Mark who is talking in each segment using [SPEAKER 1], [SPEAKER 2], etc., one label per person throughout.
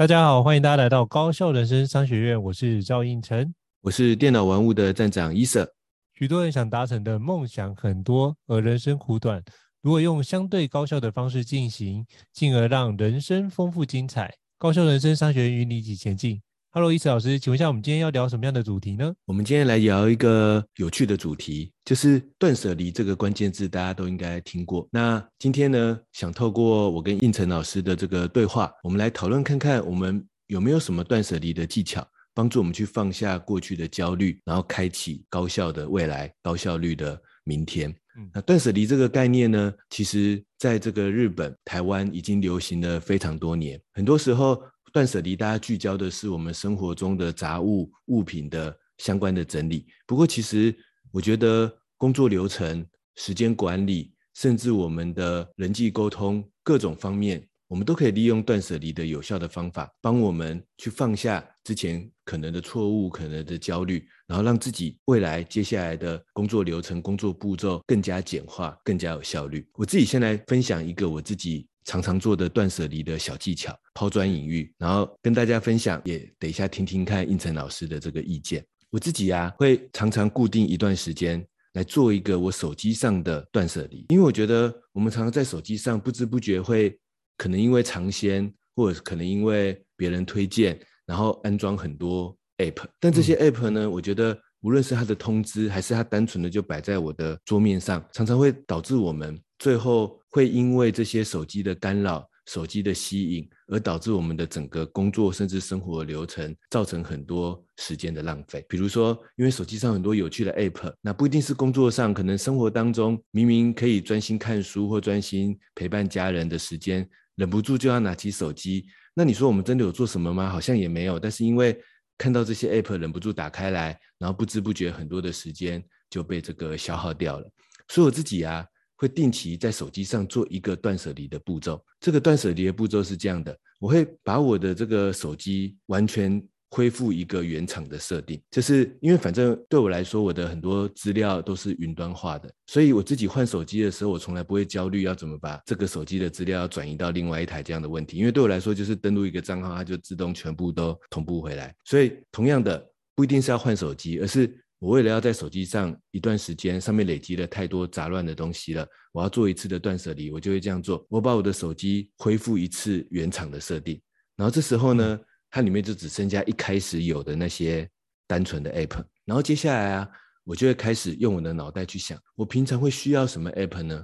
[SPEAKER 1] 大家好，欢迎大家来到高校人生商学院。我是赵应成，
[SPEAKER 2] 我是电脑玩物的站长伊瑟。
[SPEAKER 1] 许多人想达成的梦想很多，而人生苦短，如果用相对高效的方式进行，进而让人生丰富精彩。高校人生商学院与你一起前进。Hello，伊慈老师，请问一下，我们今天要聊什么样的主题呢？
[SPEAKER 2] 我们今天来聊一个有趣的主题，就是断舍离这个关键字，大家都应该听过。那今天呢，想透过我跟应成老师的这个对话，我们来讨论看看，我们有没有什么断舍离的技巧，帮助我们去放下过去的焦虑，然后开启高效的未来、高效率的明天。嗯，那断舍离这个概念呢，其实在这个日本、台湾已经流行了非常多年，很多时候。断舍离，大家聚焦的是我们生活中的杂物物品的相关的整理。不过，其实我觉得工作流程、时间管理，甚至我们的人际沟通各种方面，我们都可以利用断舍离的有效的方法，帮我们去放下之前可能的错误、可能的焦虑，然后让自己未来接下来的工作流程、工作步骤更加简化、更加有效率。我自己先来分享一个我自己。常常做的断舍离的小技巧，抛砖引玉，然后跟大家分享，也等一下听听看应成老师的这个意见。我自己啊，会常常固定一段时间来做一个我手机上的断舍离，因为我觉得我们常常在手机上不知不觉会可能因为尝鲜，或者可能因为别人推荐，然后安装很多 app，但这些 app 呢，我觉得无论是它的通知，还是它单纯的就摆在我的桌面上，常常会导致我们最后。会因为这些手机的干扰、手机的吸引，而导致我们的整个工作甚至生活流程造成很多时间的浪费。比如说，因为手机上很多有趣的 App，那不一定是工作上，可能生活当中明明可以专心看书或专心陪伴家人的时间，忍不住就要拿起手机。那你说我们真的有做什么吗？好像也没有。但是因为看到这些 App，忍不住打开来，然后不知不觉很多的时间就被这个消耗掉了。所以我自己啊。会定期在手机上做一个断舍离的步骤。这个断舍离的步骤是这样的：我会把我的这个手机完全恢复一个原厂的设定，就是因为反正对我来说，我的很多资料都是云端化的，所以我自己换手机的时候，我从来不会焦虑要怎么把这个手机的资料转移到另外一台这样的问题。因为对我来说，就是登录一个账号，它就自动全部都同步回来。所以同样的，不一定是要换手机，而是。我为了要在手机上一段时间，上面累积了太多杂乱的东西了，我要做一次的断舍离，我就会这样做。我把我的手机恢复一次原厂的设定，然后这时候呢，它里面就只剩下一开始有的那些单纯的 app。然后接下来啊，我就会开始用我的脑袋去想，我平常会需要什么 app 呢？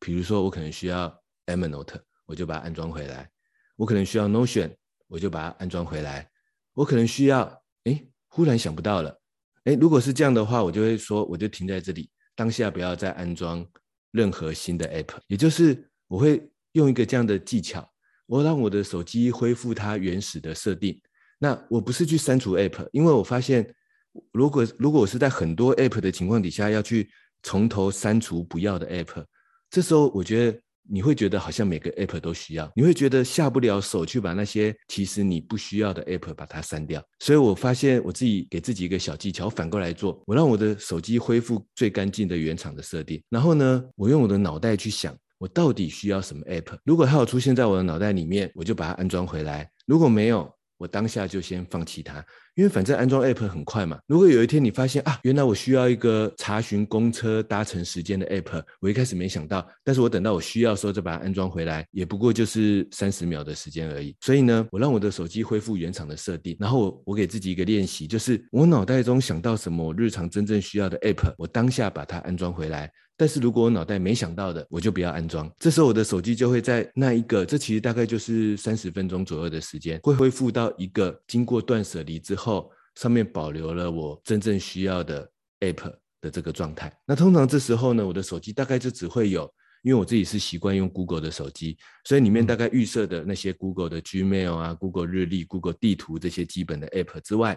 [SPEAKER 2] 比如说我可能需要 Evernote，我就把它安装回来；我可能需要 Notion，我就把它安装回来；我可能需要，哎，忽然想不到了。诶，如果是这样的话，我就会说，我就停在这里，当下不要再安装任何新的 app。也就是我会用一个这样的技巧，我让我的手机恢复它原始的设定。那我不是去删除 app，因为我发现，如果如果我是在很多 app 的情况底下要去从头删除不要的 app，这时候我觉得。你会觉得好像每个 app 都需要，你会觉得下不了手去把那些其实你不需要的 app 把它删掉。所以我发现我自己给自己一个小技巧，反过来做，我让我的手机恢复最干净的原厂的设定，然后呢，我用我的脑袋去想，我到底需要什么 app。如果它有出现在我的脑袋里面，我就把它安装回来；如果没有，我当下就先放弃它。因为反正安装 app 很快嘛。如果有一天你发现啊，原来我需要一个查询公车搭乘时间的 app，我一开始没想到，但是我等到我需要的时候再把它安装回来，也不过就是三十秒的时间而已。所以呢，我让我的手机恢复原厂的设定，然后我我给自己一个练习，就是我脑袋中想到什么我日常真正需要的 app，我当下把它安装回来。但是如果我脑袋没想到的，我就不要安装。这时候我的手机就会在那一个，这其实大概就是三十分钟左右的时间，会恢复到一个经过断舍离之后，上面保留了我真正需要的 app 的这个状态。那通常这时候呢，我的手机大概就只会有因为我自己是习惯用 Google 的手机，所以里面大概预设的那些 Google 的 Gmail 啊、Google 日历、Google 地图这些基本的 App 之外，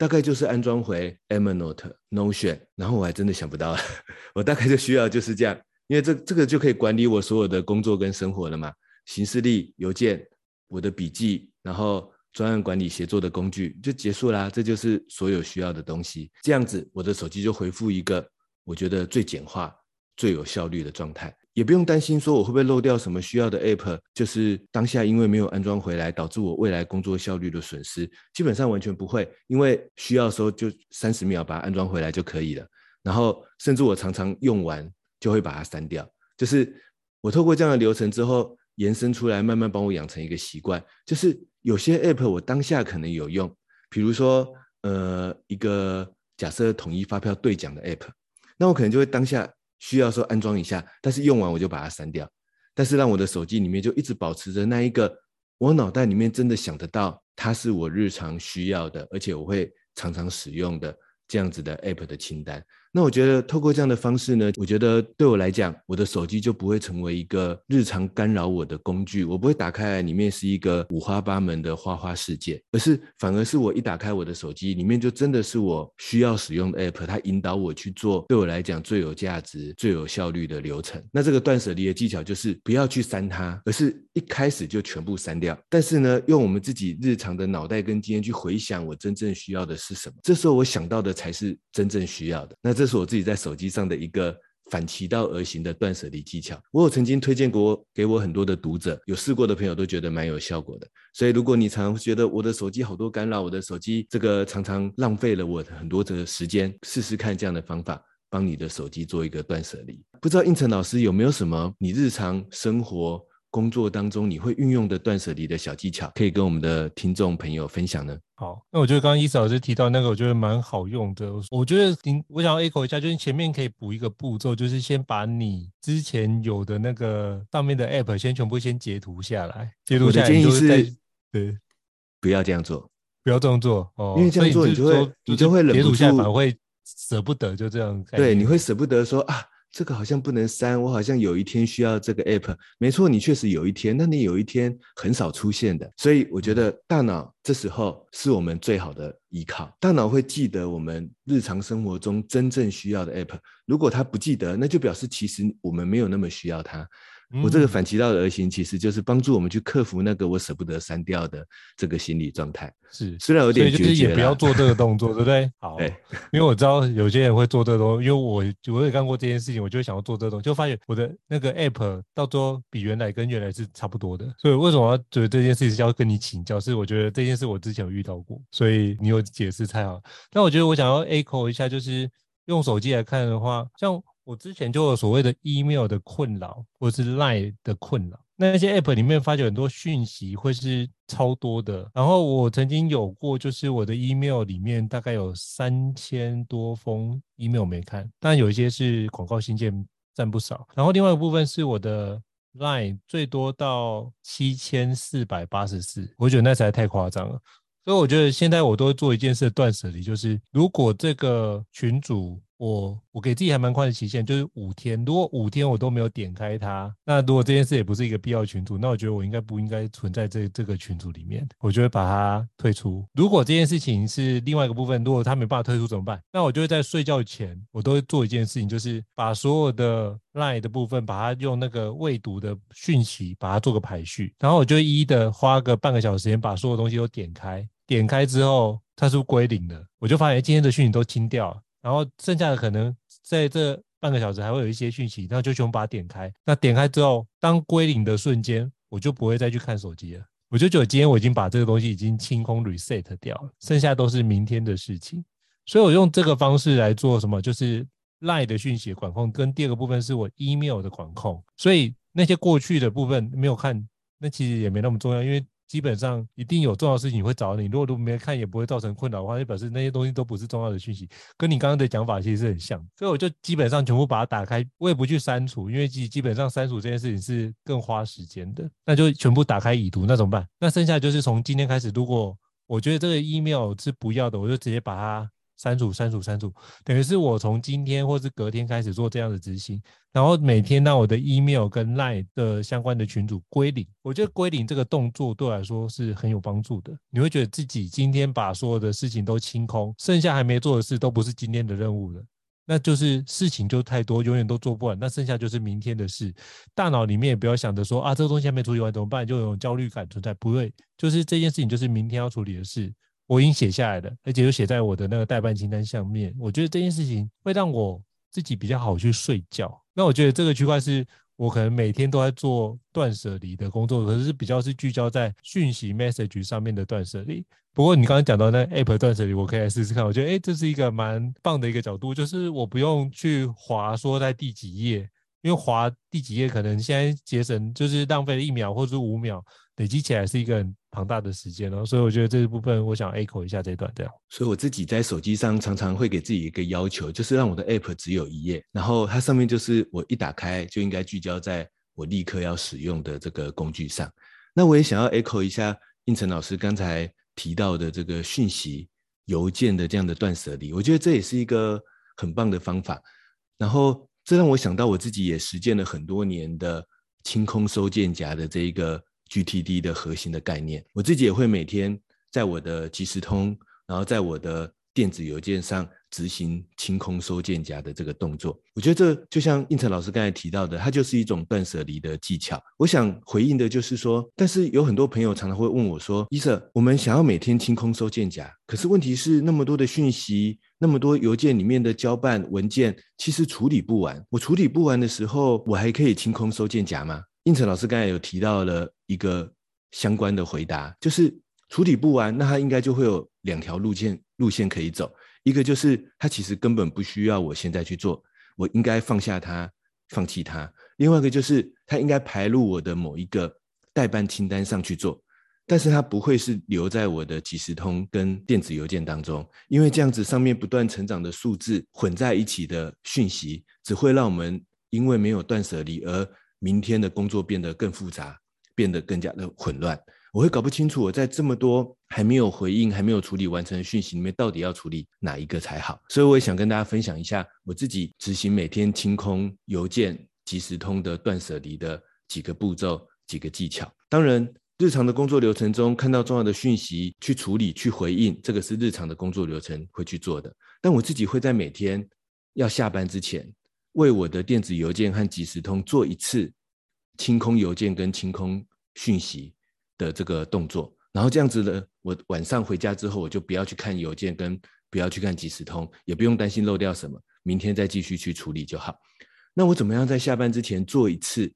[SPEAKER 2] 大概就是安装回 Evernote、Notion，然后我还真的想不到，我大概就需要就是这样，因为这这个就可以管理我所有的工作跟生活了嘛，行事历、邮件、我的笔记，然后专案管理协作的工具就结束啦，这就是所有需要的东西，这样子我的手机就回复一个我觉得最简化、最有效率的状态。也不用担心说我会不会漏掉什么需要的 app，就是当下因为没有安装回来，导致我未来工作效率的损失，基本上完全不会，因为需要的时候就三十秒把它安装回来就可以了。然后甚至我常常用完就会把它删掉，就是我透过这样的流程之后延伸出来，慢慢帮我养成一个习惯，就是有些 app 我当下可能有用，比如说呃一个假设统一发票兑奖的 app，那我可能就会当下。需要说安装一下，但是用完我就把它删掉。但是让我的手机里面就一直保持着那一个，我脑袋里面真的想得到，它是我日常需要的，而且我会常常使用的这样子的 App 的清单。那我觉得透过这样的方式呢，我觉得对我来讲，我的手机就不会成为一个日常干扰我的工具。我不会打开来里面是一个五花八门的花花世界，而是反而是我一打开我的手机，里面就真的是我需要使用的 app，它引导我去做对我来讲最有价值、最有效率的流程。那这个断舍离的技巧就是不要去删它，而是一开始就全部删掉。但是呢，用我们自己日常的脑袋跟经验去回想我真正需要的是什么，这时候我想到的才是真正需要的。那这是我自己在手机上的一个反其道而行的断舍离技巧。我有曾经推荐过给我很多的读者，有试过的朋友都觉得蛮有效果的。所以，如果你常常觉得我的手机好多干扰，我的手机这个常常浪费了我很多的时间，试试看这样的方法，帮你的手机做一个断舍离。不知道胤丞老师有没有什么你日常生活工作当中你会运用的断舍离的小技巧，可以跟我们的听众朋友分享呢？
[SPEAKER 1] 好，那我觉得刚刚伊斯老师提到那个，我觉得蛮好用的。我觉得您，我想要 echo 一下，就是前面可以补一个步骤，就是先把你之前有的那个上面的 app 先全部先截图下来。截图下来，建议是，对，
[SPEAKER 2] 不要这样做，
[SPEAKER 1] 不要这样做哦，
[SPEAKER 2] 因为这样做你就会，你就会忍不住，
[SPEAKER 1] 下反而会舍不得，就这样。
[SPEAKER 2] 对，你会舍不得说啊。这个好像不能删，我好像有一天需要这个 app。没错，你确实有一天，那你有一天很少出现的，所以我觉得大脑这时候是我们最好的依靠。大脑会记得我们日常生活中真正需要的 app，如果它不记得，那就表示其实我们没有那么需要它。我这个反其道而行，其实就是帮助我们去克服那个我舍不得删掉的这个心理状态。
[SPEAKER 1] 是，
[SPEAKER 2] 虽然有点就是，
[SPEAKER 1] 也不要做这个动作，对不对？好，因为我知道有些人会做这个东西，因为我我也干过这件事情，我就想要做这个东西，就发现我的那个 app 到最后比原来跟原来是差不多的。所以为什么要觉得这件事情是要跟你请教？是我觉得这件事我之前有遇到过，所以你有解释才好。那我觉得我想要 echo 一下，就是用手机来看的话，像。我之前就有所谓的 email 的困扰，或者是 line 的困扰。那些 app 里面发觉很多讯息会是超多的。然后我曾经有过，就是我的 email 里面大概有三千多封 email 没看，但有一些是广告信件占不少。然后另外一部分是我的 line 最多到七千四百八十四，我觉得那实在太夸张了。所以我觉得现在我都会做一件事断舍离，就是如果这个群组。我我给自己还蛮宽的期限，就是五天。如果五天我都没有点开它，那如果这件事也不是一个必要群组，那我觉得我应该不应该存在这这个群组里面？我就会把它退出。如果这件事情是另外一个部分，如果他没办法退出怎么办？那我就会在睡觉前，我都会做一件事情，就是把所有的 LINE 的部分，把它用那个未读的讯息，把它做个排序。然后我就一一的花个半个小时时间，把所有东西都点开。点开之后，它是归零的，我就发现今天的讯息都清掉了。然后剩下的可能在这半个小时还会有一些讯息，然后就全部把它点开。那点开之后，当归零的瞬间，我就不会再去看手机了。我就觉得今天我已经把这个东西已经清空 reset 掉了，剩下都是明天的事情。所以我用这个方式来做什么，就是 LINE 的讯息管控，跟第二个部分是我 email 的管控。所以那些过去的部分没有看，那其实也没那么重要，因为。基本上一定有重要事情会找你，如果都没看也不会造成困扰的话，就表示那些东西都不是重要的讯息，跟你刚刚的讲法其实是很像。所以我就基本上全部把它打开，我也不去删除，因为基基本上删除这件事情是更花时间的。那就全部打开已读，那怎么办？那剩下就是从今天开始，如果我觉得这个 email 是不要的，我就直接把它删除、删除、删除，等于是我从今天或是隔天开始做这样的执行，然后每天让我的 email 跟 line 的相关的群组归零。我觉得归零这个动作对我来说是很有帮助的。你会觉得自己今天把所有的事情都清空，剩下还没做的事都不是今天的任务了。那就是事情就太多，永远都做不完。那剩下就是明天的事。大脑里面也不要想着说啊，这个东西还没处理完怎么办，就有焦虑感存在。不会，就是这件事情就是明天要处理的事，我已经写下来了，而且又写在我的那个待办清单上面。我觉得这件事情会让我自己比较好去睡觉。那我觉得这个区块是。我可能每天都在做断舍离的工作，可是比较是聚焦在讯息 message 上面的断舍离。不过你刚刚讲到那 app 断舍离，我可以来试试看。我觉得，哎，这是一个蛮棒的一个角度，就是我不用去划说在第几页。因为滑第几页可能现在节省就是浪费了一秒或者是五秒，累积起来是一个很庞大的时间哦，所以我觉得这一部分我想 echo 一下这段这样。
[SPEAKER 2] 所以我自己在手机上常常会给自己一个要求，就是让我的 app 只有一页，然后它上面就是我一打开就应该聚焦在我立刻要使用的这个工具上。那我也想要 echo 一下应成老师刚才提到的这个讯息邮件的这样的断舍离，我觉得这也是一个很棒的方法。然后。这让我想到，我自己也实践了很多年的清空收件夹的这一个 GTD 的核心的概念。我自己也会每天在我的即时通，然后在我的电子邮件上。执行清空收件夹的这个动作，我觉得这就像胤丞老师刚才提到的，它就是一种断舍离的技巧。我想回应的就是说，但是有很多朋友常常会问我说：“伊瑟，我们想要每天清空收件夹，可是问题是那么多的讯息，那么多邮件里面的交办文件，其实处理不完。我处理不完的时候，我还可以清空收件夹吗？”应成老师刚才有提到了一个相关的回答，就是处理不完，那他应该就会有两条路线路线可以走。一个就是他其实根本不需要我现在去做，我应该放下它，放弃它。另外一个就是他应该排入我的某一个待办清单上去做，但是它不会是留在我的即时通跟电子邮件当中，因为这样子上面不断成长的数字混在一起的讯息，只会让我们因为没有断舍离而明天的工作变得更复杂，变得更加的混乱。我会搞不清楚，我在这么多还没有回应、还没有处理完成的讯息里面，到底要处理哪一个才好？所以我也想跟大家分享一下我自己执行每天清空邮件、即时通的断舍离的几个步骤、几个技巧。当然，日常的工作流程中看到重要的讯息去处理、去回应，这个是日常的工作流程会去做的。但我自己会在每天要下班之前，为我的电子邮件和即时通做一次清空邮件跟清空讯息的这个动作，然后这样子呢，我晚上回家之后，我就不要去看邮件，跟不要去看即时通，也不用担心漏掉什么，明天再继续去处理就好。那我怎么样在下班之前做一次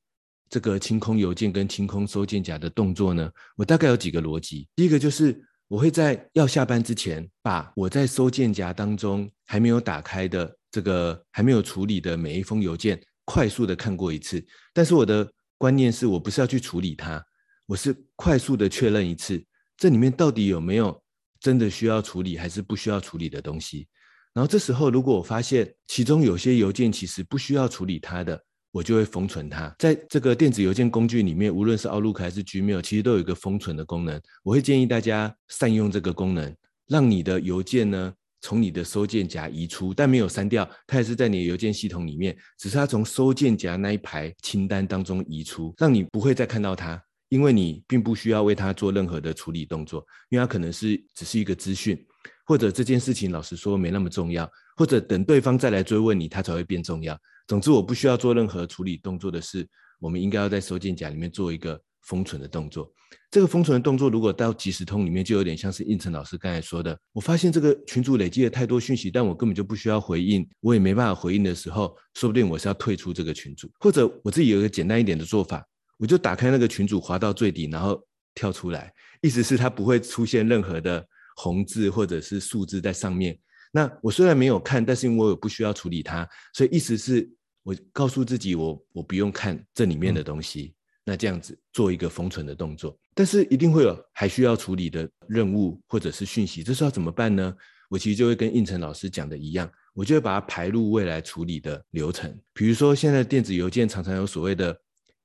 [SPEAKER 2] 这个清空邮件跟清空收件夹的动作呢？我大概有几个逻辑。第一个就是我会在要下班之前，把我在收件夹当中还没有打开的这个还没有处理的每一封邮件，快速的看过一次。但是我的观念是我不是要去处理它。我是快速的确认一次，这里面到底有没有真的需要处理还是不需要处理的东西。然后这时候，如果我发现其中有些邮件其实不需要处理它的，我就会封存它。在这个电子邮件工具里面，无论是 Outlook 还是 Gmail，其实都有一个封存的功能。我会建议大家善用这个功能，让你的邮件呢从你的收件夹移出，但没有删掉，它也是在你的邮件系统里面，只是它从收件夹那一排清单当中移出，让你不会再看到它。因为你并不需要为它做任何的处理动作，因为它可能是只是一个资讯，或者这件事情老实说没那么重要，或者等对方再来追问你，它才会变重要。总之，我不需要做任何处理动作的事，我们应该要在收件夹里面做一个封存的动作。这个封存的动作，如果到即时通里面，就有点像是应成老师刚才说的，我发现这个群组累积了太多讯息，但我根本就不需要回应，我也没办法回应的时候，说不定我是要退出这个群组，或者我自己有一个简单一点的做法。我就打开那个群组，滑到最底，然后跳出来，意思是它不会出现任何的红字或者是数字在上面。那我虽然没有看，但是因为我有不需要处理它，所以意思是我告诉自己我，我我不用看这里面的东西。嗯、那这样子做一个封存的动作，但是一定会有还需要处理的任务或者是讯息，这时候要怎么办呢？我其实就会跟应成老师讲的一样，我就会把它排入未来处理的流程。比如说，现在电子邮件常常有所谓的。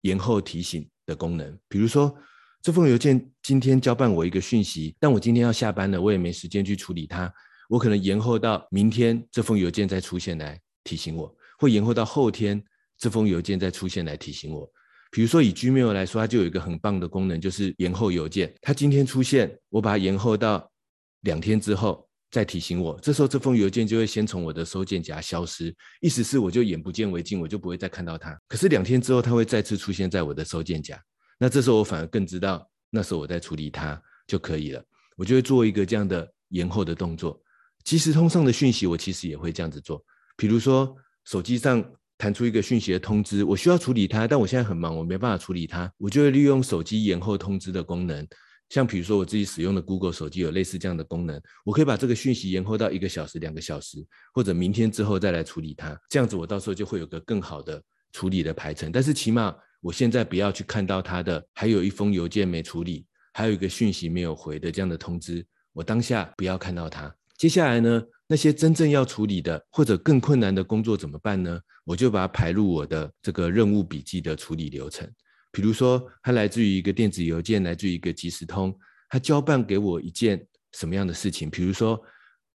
[SPEAKER 2] 延后提醒的功能，比如说这封邮件今天交办我一个讯息，但我今天要下班了，我也没时间去处理它，我可能延后到明天这封邮件再出现来提醒我，或延后到后天这封邮件再出现来提醒我。比如说以 Gmail 来说，它就有一个很棒的功能，就是延后邮件。它今天出现，我把它延后到两天之后再提醒我，这时候这封邮件就会先从我的收件夹消失，意思是我就眼不见为净，我就不会再看到它。可是两天之后，它会再次出现在我的收件夹，那这时候我反而更知道，那时候我在处理它就可以了。我就会做一个这样的延后的动作。即时通上的讯息，我其实也会这样子做。比如说，手机上弹出一个讯息的通知，我需要处理它，但我现在很忙，我没办法处理它，我就会利用手机延后通知的功能。像比如说，我自己使用的 Google 手机有类似这样的功能，我可以把这个讯息延后到一个小时、两个小时，或者明天之后再来处理它。这样子，我到时候就会有个更好的处理的排程。但是起码我现在不要去看到它的，还有一封邮件没处理，还有一个讯息没有回的这样的通知，我当下不要看到它。接下来呢，那些真正要处理的或者更困难的工作怎么办呢？我就把它排入我的这个任务笔记的处理流程。比如说，它来自于一个电子邮件，来自于一个即时通，它交办给我一件什么样的事情？比如说，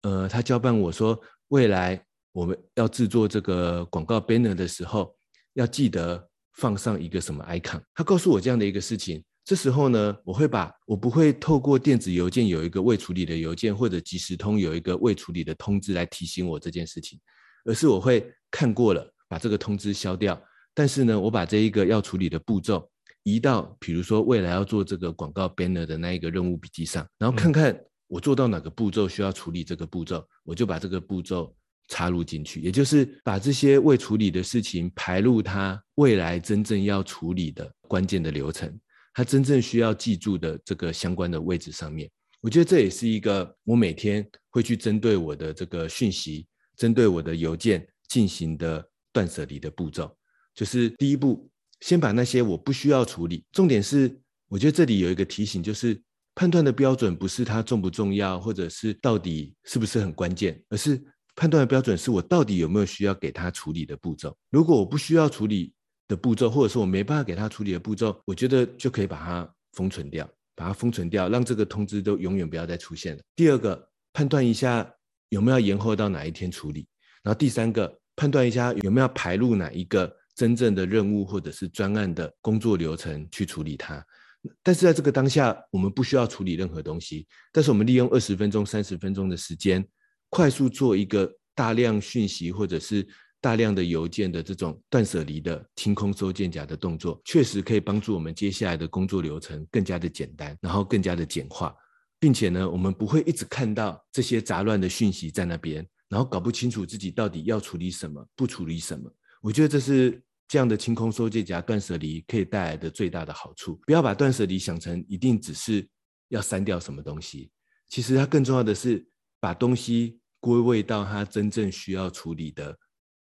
[SPEAKER 2] 呃，他交办我说，未来我们要制作这个广告 banner 的时候，要记得放上一个什么 icon。他告诉我这样的一个事情。这时候呢，我会把我不会透过电子邮件有一个未处理的邮件，或者即时通有一个未处理的通知来提醒我这件事情，而是我会看过了，把这个通知消掉。但是呢，我把这一个要处理的步骤移到，比如说未来要做这个广告 banner 的那一个任务笔记上，然后看看我做到哪个步骤需要处理这个步骤，我就把这个步骤插入进去，也就是把这些未处理的事情排入它未来真正要处理的关键的流程。他真正需要记住的这个相关的位置上面，我觉得这也是一个我每天会去针对我的这个讯息，针对我的邮件进行的断舍离的步骤。就是第一步，先把那些我不需要处理。重点是，我觉得这里有一个提醒，就是判断的标准不是它重不重要，或者是到底是不是很关键，而是判断的标准是我到底有没有需要给他处理的步骤。如果我不需要处理，的步骤，或者说我没办法给他处理的步骤，我觉得就可以把它封存掉，把它封存掉，让这个通知都永远不要再出现了。第二个，判断一下有没有延后到哪一天处理，然后第三个，判断一下有没有排入哪一个真正的任务或者是专案的工作流程去处理它。但是在这个当下，我们不需要处理任何东西，但是我们利用二十分钟、三十分钟的时间，快速做一个大量讯息或者是。大量的邮件的这种断舍离的清空收件夹的动作，确实可以帮助我们接下来的工作流程更加的简单，然后更加的简化，并且呢，我们不会一直看到这些杂乱的讯息在那边，然后搞不清楚自己到底要处理什么，不处理什么。我觉得这是这样的清空收件夹断舍离可以带来的最大的好处。不要把断舍离想成一定只是要删掉什么东西，其实它更重要的是把东西归位到它真正需要处理的。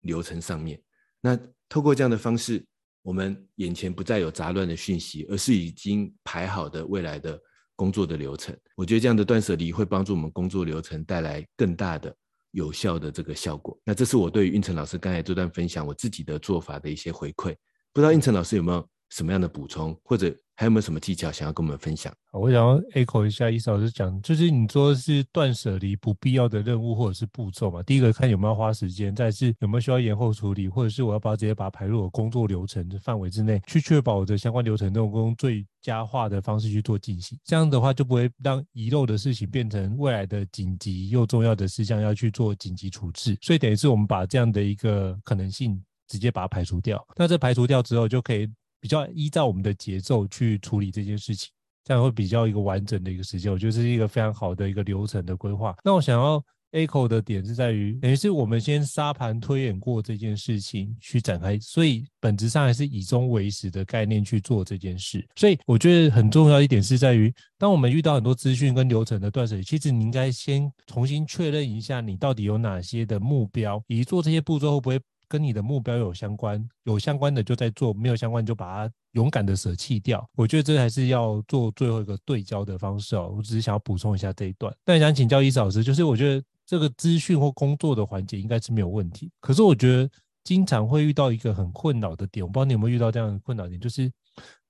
[SPEAKER 2] 流程上面，那透过这样的方式，我们眼前不再有杂乱的讯息，而是已经排好的未来的工作的流程。我觉得这样的断舍离会帮助我们工作流程带来更大的有效的这个效果。那这是我对于胤丞老师刚才这段分享我自己的做法的一些回馈。不知道胤丞老师有没有什么样的补充，或者？还有没有什么技巧想要跟我们分享？
[SPEAKER 1] 我想要 echo 一下伊嫂老师讲，就是你说是断舍离不必要的任务或者是步骤嘛。第一个看有没有花时间，再是有没有需要延后处理，或者是我要把它直接把它排入我工作流程的范围之内，去确保我的相关流程都用最佳化的方式去做进行。这样的话就不会让遗漏的事情变成未来的紧急又重要的事项要去做紧急处置。所以等于是我们把这样的一个可能性直接把它排除掉。那这排除掉之后就可以。比较依照我们的节奏去处理这件事情，这样会比较一个完整的一个时间。我觉得是一个非常好的一个流程的规划。那我想要 echo 的点是在于，等于是我们先沙盘推演过这件事情去展开，所以本质上还是以终为始的概念去做这件事。所以我觉得很重要一点是在于，当我们遇到很多资讯跟流程的断舍离，其实你应该先重新确认一下，你到底有哪些的目标，以及做这些步骤会不会。跟你的目标有相关，有相关的就在做，没有相关就把它勇敢的舍弃掉。我觉得这还是要做最后一个对焦的方式哦。我只是想要补充一下这一段。但想请教伊嫂老师，就是我觉得这个资讯或工作的环节应该是没有问题，可是我觉得经常会遇到一个很困扰的点，我不知道你有没有遇到这样的困扰点，就是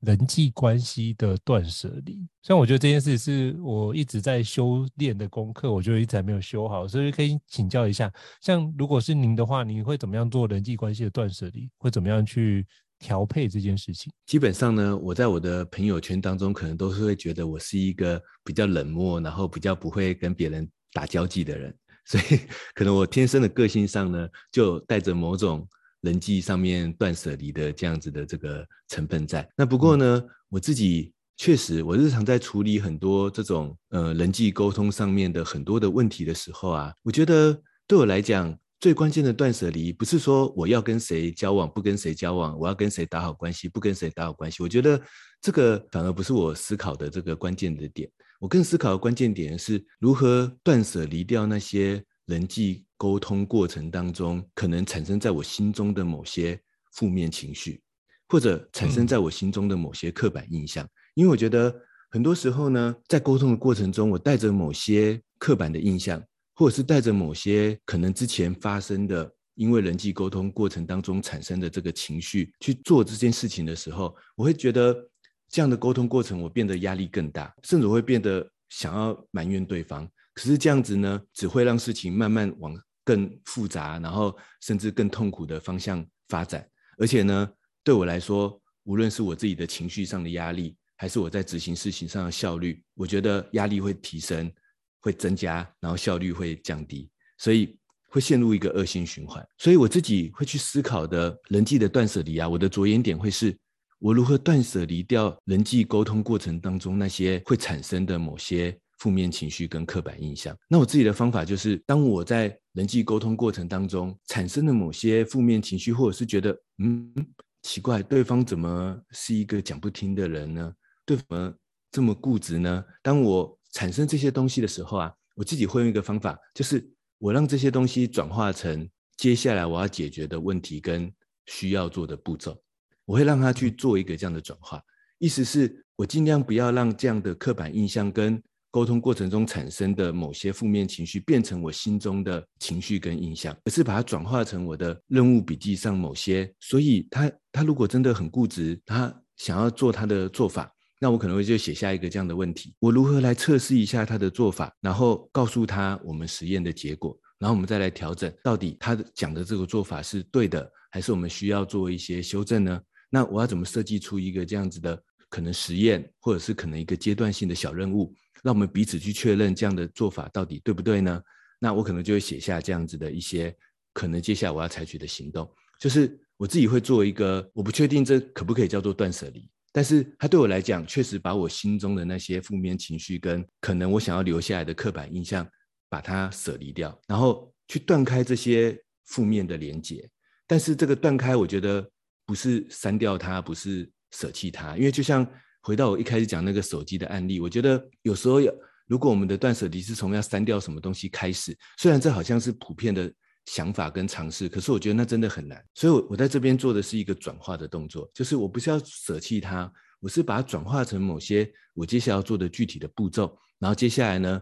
[SPEAKER 1] 人际关系的断舍离。像我觉得这件事是我一直在修炼的功课，我觉得一直还没有修好，所以可以请教一下，像如果是您的话，你会怎么样做人际关系的断舍离？会怎么样去调配这件事情？
[SPEAKER 2] 基本上呢，我在我的朋友圈当中，可能都是会觉得我是一个比较冷漠，然后比较不会跟别人打交际的人。所以，可能我天生的个性上呢，就带着某种人际上面断舍离的这样子的这个成分在。那不过呢，我自己确实，我日常在处理很多这种呃人际沟通上面的很多的问题的时候啊，我觉得对我来讲，最关键的断舍离不是说我要跟谁交往，不跟谁交往，我要跟谁打好关系，不跟谁打好关系。我觉得这个反而不是我思考的这个关键的点。我更思考的关键点是如何断舍离掉那些人际沟通过程当中可能产生在我心中的某些负面情绪，或者产生在我心中的某些刻板印象。因为我觉得很多时候呢，在沟通的过程中，我带着某些刻板的印象，或者是带着某些可能之前发生的因为人际沟通过程当中产生的这个情绪去做这件事情的时候，我会觉得。这样的沟通过程，我变得压力更大，甚至会变得想要埋怨对方。可是这样子呢，只会让事情慢慢往更复杂，然后甚至更痛苦的方向发展。而且呢，对我来说，无论是我自己的情绪上的压力，还是我在执行事情上的效率，我觉得压力会提升，会增加，然后效率会降低，所以会陷入一个恶性循环。所以我自己会去思考的人际的断舍离啊，我的着眼点会是。我如何断舍离掉人际沟通过程当中那些会产生的某些负面情绪跟刻板印象？那我自己的方法就是，当我在人际沟通过程当中产生的某些负面情绪，或者是觉得嗯奇怪，对方怎么是一个讲不听的人呢？对方这么固执呢？当我产生这些东西的时候啊，我自己会用一个方法，就是我让这些东西转化成接下来我要解决的问题跟需要做的步骤。我会让他去做一个这样的转化，意思是我尽量不要让这样的刻板印象跟沟通过程中产生的某些负面情绪变成我心中的情绪跟印象，而是把它转化成我的任务笔记上某些。所以他他如果真的很固执，他想要做他的做法，那我可能会就写下一个这样的问题：我如何来测试一下他的做法，然后告诉他我们实验的结果，然后我们再来调整，到底他讲的这个做法是对的，还是我们需要做一些修正呢？那我要怎么设计出一个这样子的可能实验，或者是可能一个阶段性的小任务，让我们彼此去确认这样的做法到底对不对呢？那我可能就会写下这样子的一些可能接下来我要采取的行动，就是我自己会做一个，我不确定这可不可以叫做断舍离，但是它对我来讲确实把我心中的那些负面情绪跟可能我想要留下来的刻板印象，把它舍离掉，然后去断开这些负面的连结。但是这个断开，我觉得。不是删掉它，不是舍弃它，因为就像回到我一开始讲那个手机的案例，我觉得有时候要，如果我们的断舍离是从要删掉什么东西开始，虽然这好像是普遍的想法跟尝试，可是我觉得那真的很难。所以，我我在这边做的是一个转化的动作，就是我不是要舍弃它，我是把它转化成某些我接下来要做的具体的步骤。然后接下来呢，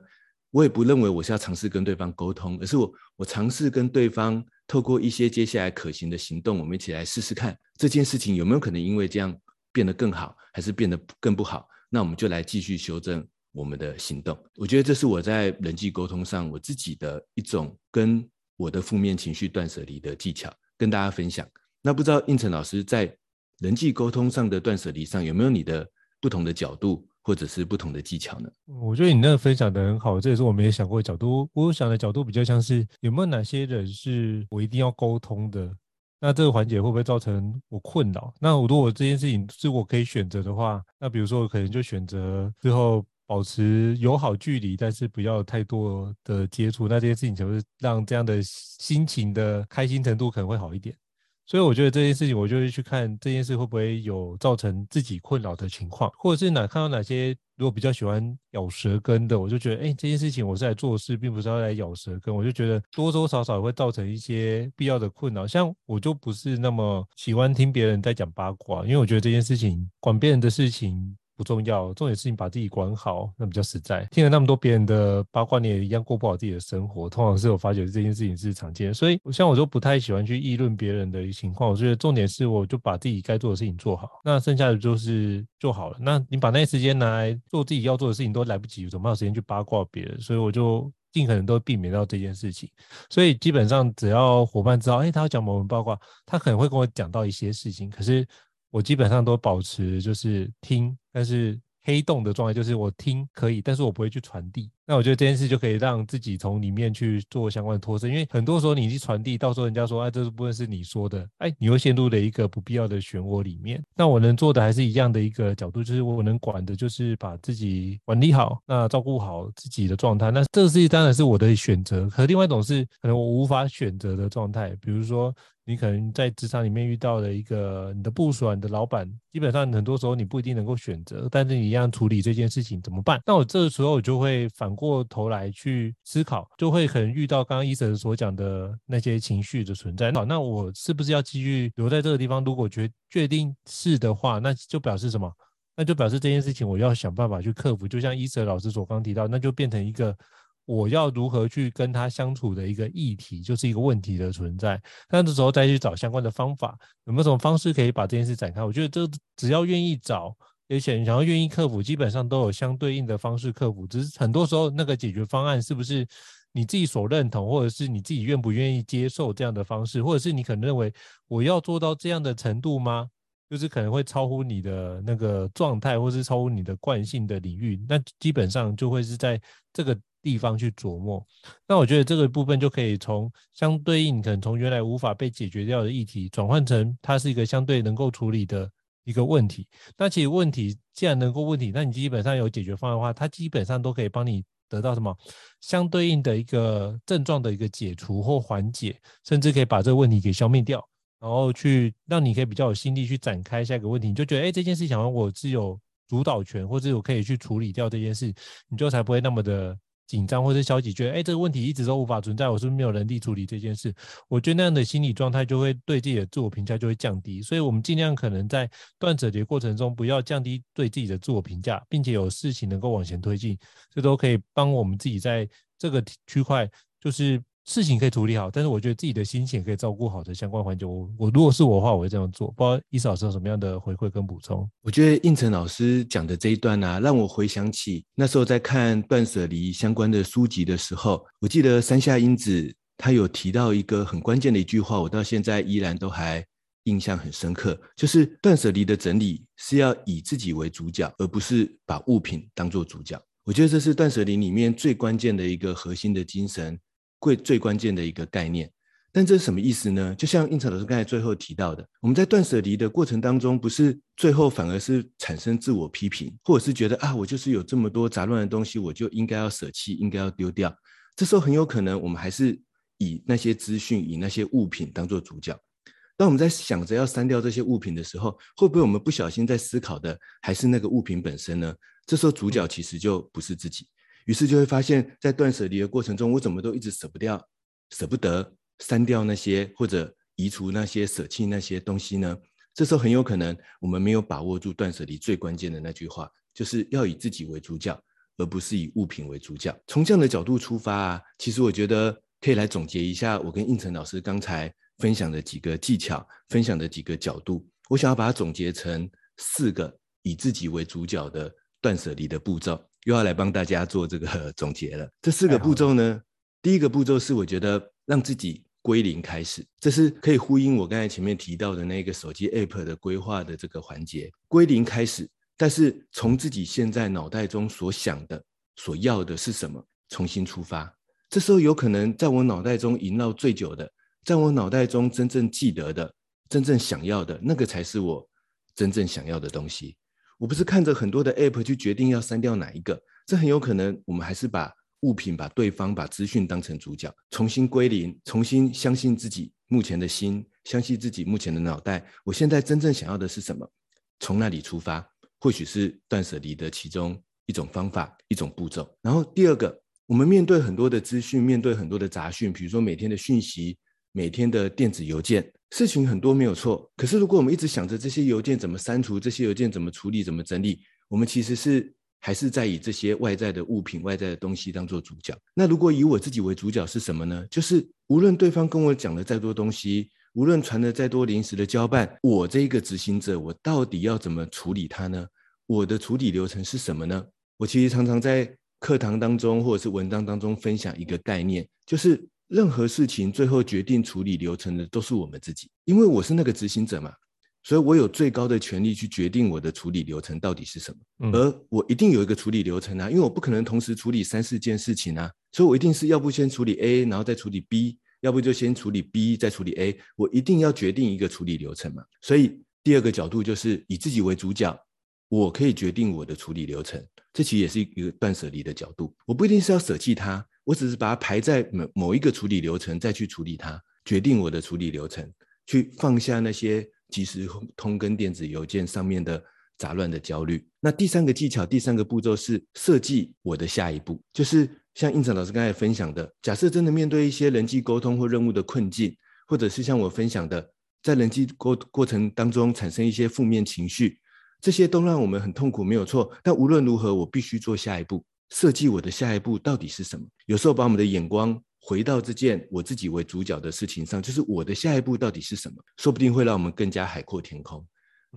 [SPEAKER 2] 我也不认为我是要尝试跟对方沟通，而是我我尝试跟对方。透过一些接下来可行的行动，我们一起来试试看这件事情有没有可能因为这样变得更好，还是变得更不好？那我们就来继续修正我们的行动。我觉得这是我在人际沟通上我自己的一种跟我的负面情绪断舍离的技巧，跟大家分享。那不知道应成老师在人际沟通上的断舍离上有没有你的不同的角度？或者是不同的技巧呢？
[SPEAKER 1] 我觉得你那个分享的很好，这也是我没有想过的角度。我想的角度比较像是有没有哪些人是我一定要沟通的？那这个环节会不会造成我困扰？那我如果这件事情是我可以选择的话，那比如说我可能就选择之后保持友好距离，但是不要太多的接触。那这件事情就是让这样的心情的开心程度可能会好一点。所以我觉得这件事情，我就会去看这件事会不会有造成自己困扰的情况，或者是哪看到哪些如果比较喜欢咬舌根的，我就觉得，哎，这件事情我是来做事，并不是要来咬舌根。我就觉得多多少少会造成一些必要的困扰。像我就不是那么喜欢听别人在讲八卦，因为我觉得这件事情管别人的事情不重要，重点是你把自己管好，那比较实在。听了那么多别人的八卦，你也一样过不好自己的生活。通常是有发觉这件事情是常见，所以像我就不太喜欢去议论别人的情况。我觉得重点是，我就把自己该做的事情做好，那剩下的就是就好了。那你把那些时间拿来做自己要做的事情，都来不及，怎么有时间去八卦别人？所以我就尽可能都避免到这件事情。所以基本上只要伙伴知道，哎，他要讲某人八卦，他可能会跟我讲到一些事情，可是。我基本上都保持就是听，但是黑洞的状态就是我听可以，但是我不会去传递。那我觉得这件事就可以让自己从里面去做相关的脱身，因为很多时候你去传递，到时候人家说，哎，这部分是你说的，哎，你会陷入了一个不必要的漩涡里面。那我能做的还是一样的一个角度，就是我能管的就是把自己管理好，那照顾好自己的状态。那这个事情当然是我的选择，可另外一种是可能我无法选择的状态，比如说。你可能在职场里面遇到了一个你的部属、你的老板，基本上很多时候你不一定能够选择，但是你一样处理这件事情怎么办？那我这个时候我就会反过头来去思考，就会可能遇到刚刚医生所讲的那些情绪的存在。好，那我是不是要继续留在这个地方？如果决确定是的话，那就表示什么？那就表示这件事情我要想办法去克服。就像医生老师所刚提到，那就变成一个。我要如何去跟他相处的一个议题，就是一个问题的存在。那这时候再去找相关的方法，有没有什么方式可以把这件事展开？我觉得这只要愿意找，而且想要愿意克服，基本上都有相对应的方式克服。只是很多时候那个解决方案是不是你自己所认同，或者是你自己愿不愿意接受这样的方式，或者是你可能认为我要做到这样的程度吗？就是可能会超乎你的那个状态，或是超乎你的惯性的领域，那基本上就会是在这个。地方去琢磨，那我觉得这个部分就可以从相对应，可能从原来无法被解决掉的议题，转换成它是一个相对能够处理的一个问题。那其实问题既然能够问题，那你基本上有解决方案的话，它基本上都可以帮你得到什么相对应的一个症状的一个解除或缓解，甚至可以把这个问题给消灭掉，然后去让你可以比较有心力去展开下一个问题。你就觉得，哎，这件事情好像我是有主导权，或者我可以去处理掉这件事，你就才不会那么的。紧张或者消极，觉得哎，这个问题一直都无法存在，我是不是没有能力处理这件事？我觉得那样的心理状态就会对自己的自我评价就会降低，所以我们尽量可能在断舍离过程中不要降低对自己的自我评价，并且有事情能够往前推进，这都可以帮我们自己在这个区块就是。事情可以处理好，但是我觉得自己的心情可以照顾好的相关环节，我我如果是我的话，我会这样做。不知道伊嫂老师有什么样的回馈跟补充？
[SPEAKER 2] 我觉得胤丞老师讲的这一段啊，让我回想起那时候在看断舍离相关的书籍的时候，我记得山下英子她有提到一个很关键的一句话，我到现在依然都还印象很深刻，就是断舍离的整理是要以自己为主角，而不是把物品当做主角。我觉得这是断舍离里面最关键的一个核心的精神。最最关键的一个概念，但这是什么意思呢？就像胤丞老师刚才最后提到的，我们在断舍离的过程当中，不是最后反而是产生自我批评，或者是觉得啊，我就是有这么多杂乱的东西，我就应该要舍弃，应该要丢掉。这时候很有可能我们还是以那些资讯、以那些物品当做主角。当我们在想着要删掉这些物品的时候，会不会我们不小心在思考的还是那个物品本身呢？这时候主角其实就不是自己。于是就会发现，在断舍离的过程中，我怎么都一直舍不掉、舍不得删掉那些或者移除那些、舍弃那些东西呢？这时候很有可能我们没有把握住断舍离最关键的那句话，就是要以自己为主角，而不是以物品为主角。从这样的角度出发啊，其实我觉得可以来总结一下我跟胤丞老师刚才分享的几个技巧、分享的几个角度，我想要把它总结成四个以自己为主角的断舍离的步骤。又要来帮大家做这个 总结了。这四个步骤呢，第一个步骤是我觉得让自己归零开始，这是可以呼应我刚才前面提到的那个手机 App 的规划的这个环节。归零开始，但是从自己现在脑袋中所想的、所要的是什么，重新出发。这时候有可能在我脑袋中萦绕最久的，在我脑袋中真正记得的、真正想要的那个才是我真正想要的东西。我不是看着很多的 App 去决定要删掉哪一个，这很有可能我们还是把物品、把对方、把资讯当成主角，重新归零，重新相信自己目前的心，相信自己目前的脑袋。我现在真正想要的是什么？从那里出发，或许是断舍离的其中一种方法、一种步骤。然后第二个，我们面对很多的资讯，面对很多的杂讯，比如说每天的讯息。每天的电子邮件，事情很多没有错。可是如果我们一直想着这些邮件怎么删除，这些邮件怎么处理，怎么整理，我们其实是还是在以这些外在的物品、外在的东西当做主角。那如果以我自己为主角是什么呢？就是无论对方跟我讲了再多东西，无论传了再多临时的交办，我这个执行者，我到底要怎么处理它呢？我的处理流程是什么呢？我其实常常在课堂当中或者是文章当中分享一个概念，就是。任何事情最后决定处理流程的都是我们自己，因为我是那个执行者嘛，所以我有最高的权利去决定我的处理流程到底是什么。嗯。而我一定有一个处理流程啊，因为我不可能同时处理三四件事情啊，所以我一定是要不先处理 A，然后再处理 B，要不就先处理 B 再处理 A，我一定要决定一个处理流程嘛。所以第二个角度就是以自己为主角，我可以决定我的处理流程，这其实也是一个断舍离的角度，我不一定是要舍弃它。我只是把它排在某某一个处理流程，再去处理它，决定我的处理流程，去放下那些即时通跟电子邮件上面的杂乱的焦虑。那第三个技巧，第三个步骤是设计我的下一步，就是像胤丞老师刚才分享的，假设真的面对一些人际沟通或任务的困境，或者是像我分享的，在人际过过程当中产生一些负面情绪，这些都让我们很痛苦，没有错。但无论如何，我必须做下一步。设计我的下一步到底是什么？有时候把我们的眼光回到这件我自己为主角的事情上，就是我的下一步到底是什么？说不定会让我们更加海阔天空，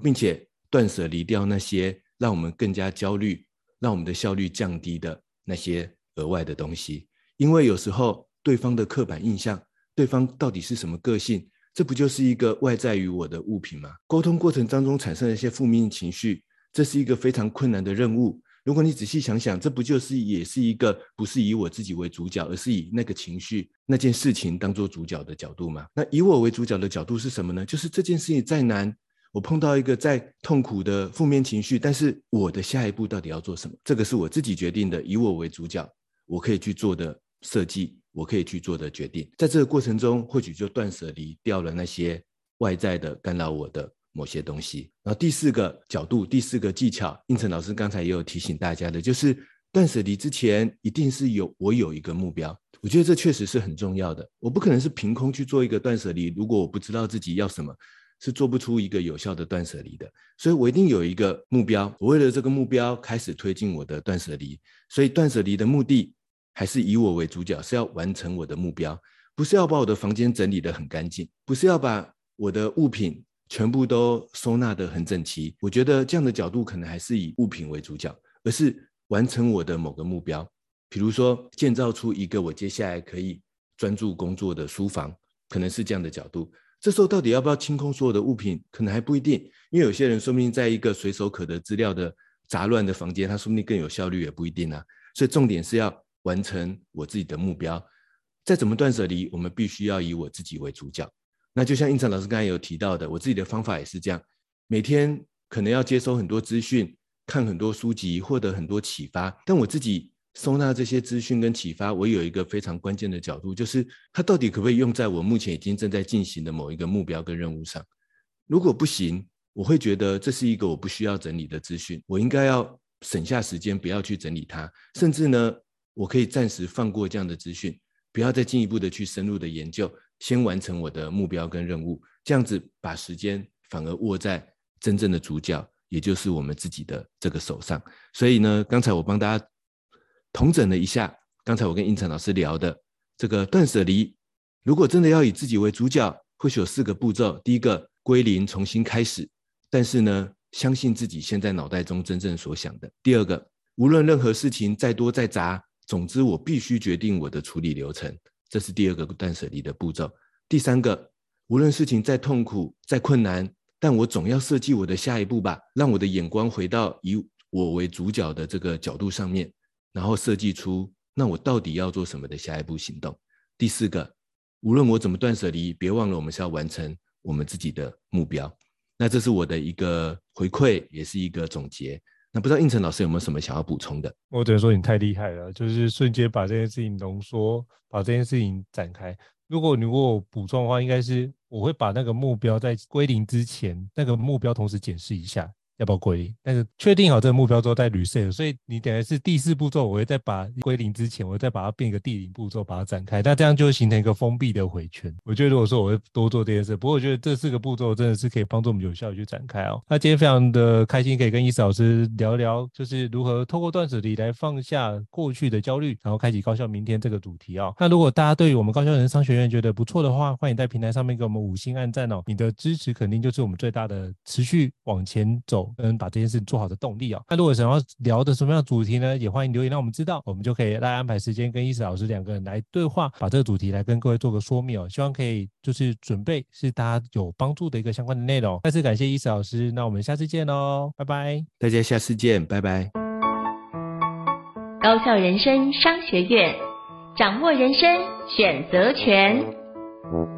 [SPEAKER 2] 并且断舍离掉那些让我们更加焦虑、让我们的效率降低的那些额外的东西。因为有时候对方的刻板印象，对方到底是什么个性，这不就是一个外在于我的物品吗？沟通过程当中产生的一些负面情绪，这是一个非常困难的任务。如果你仔细想想，这不就是也是一个不是以我自己为主角，而是以那个情绪、那件事情当做主角的角度吗？那以我为主角的角度是什么呢？就是这件事情再难，我碰到一个再痛苦的负面情绪，但是我的下一步到底要做什么？这个是我自己决定的，以我为主角，我可以去做的设计，我可以去做的决定。在这个过程中，或许就断舍离掉了那些外在的干扰我的。某些东西，然后第四个角度，第四个技巧，应成老师刚才也有提醒大家的，就是断舍离之前一定是有我有一个目标，我觉得这确实是很重要的。我不可能是凭空去做一个断舍离，如果我不知道自己要什么，是做不出一个有效的断舍离的。所以我一定有一个目标，我为了这个目标开始推进我的断舍离。所以断舍离的目的还是以我为主角，是要完成我的目标，不是要把我的房间整理得很干净，不是要把我的物品。全部都收纳得很整齐，我觉得这样的角度可能还是以物品为主角，而是完成我的某个目标，比如说建造出一个我接下来可以专注工作的书房，可能是这样的角度。这时候到底要不要清空所有的物品，可能还不一定，因为有些人说不定在一个随手可得资料的杂乱的房间，他说不定更有效率，也不一定啊。所以重点是要完成我自己的目标。再怎么断舍离，我们必须要以我自己为主角。那就像胤丞老师刚才有提到的，我自己的方法也是这样，每天可能要接收很多资讯，看很多书籍，获得很多启发。但我自己收纳这些资讯跟启发，我有一个非常关键的角度，就是它到底可不可以用在我目前已经正在进行的某一个目标跟任务上？如果不行，我会觉得这是一个我不需要整理的资讯，我应该要省下时间，不要去整理它，甚至呢，我可以暂时放过这样的资讯，不要再进一步的去深入的研究。先完成我的目标跟任务，这样子把时间反而握在真正的主角，也就是我们自己的这个手上。所以呢，刚才我帮大家统整了一下，刚才我跟胤丞老师聊的这个断舍离，如果真的要以自己为主角，或许有四个步骤：第一个，归零，重新开始，但是呢，相信自己现在脑袋中真正所想的；第二个，无论任何事情再多再杂，总之我必须决定我的处理流程。这是第二个断舍离的步骤。第三个，无论事情再痛苦、再困难，但我总要设计我的下一步吧，让我的眼光回到以我为主角的这个角度上面，然后设计出那我到底要做什么的下一步行动。第四个，无论我怎么断舍离，别忘了我们是要完成我们自己的目标。那这是我的一个回馈，也是一个总结。不知道应晨老师有没有什么想要补充的？
[SPEAKER 1] 我只能说你太厉害了，就是瞬间把这件事情浓缩，把这件事情展开。如果你如果补充的话，应该是我会把那个目标在归零之前，那个目标同时检视一下，要不要归零。但是确定好这个目标之后再 reset，所以你等于是第四步骤，我会再把归零之前，我会再把它变一个第零步骤，把它展开。那这样就会形成一个封闭的回圈。我觉得如果说我会多做这件事，不过我觉得这四个步骤真的是可以帮助我们有效的去展开哦。那今天非常的开心，可以跟伊斯老师聊聊，就是如何透过断舍离来放下过去的焦虑，然后开启高效明天这个主题哦。那如果大家对于我们高效人商学院觉得不错的话，欢迎在平台上面给我们五星按赞哦。你的支持肯定就是我们最大的持续往前走，跟把这件事做好的动力哦。那如果想要聊的什么样的主题呢？也欢迎留言让我们知道，我们就可以来安排时间跟伊斯老师两个人来对话，把这个主题来跟各位做个说明哦。希望可以就是准备是大家有帮助的一个相关的内容。再次感谢伊斯老师，那我们下次见喽，拜拜。
[SPEAKER 2] 大家下次见，拜拜。
[SPEAKER 3] 高效人生商学院，掌握人生选择权。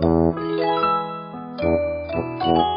[SPEAKER 3] Thank you.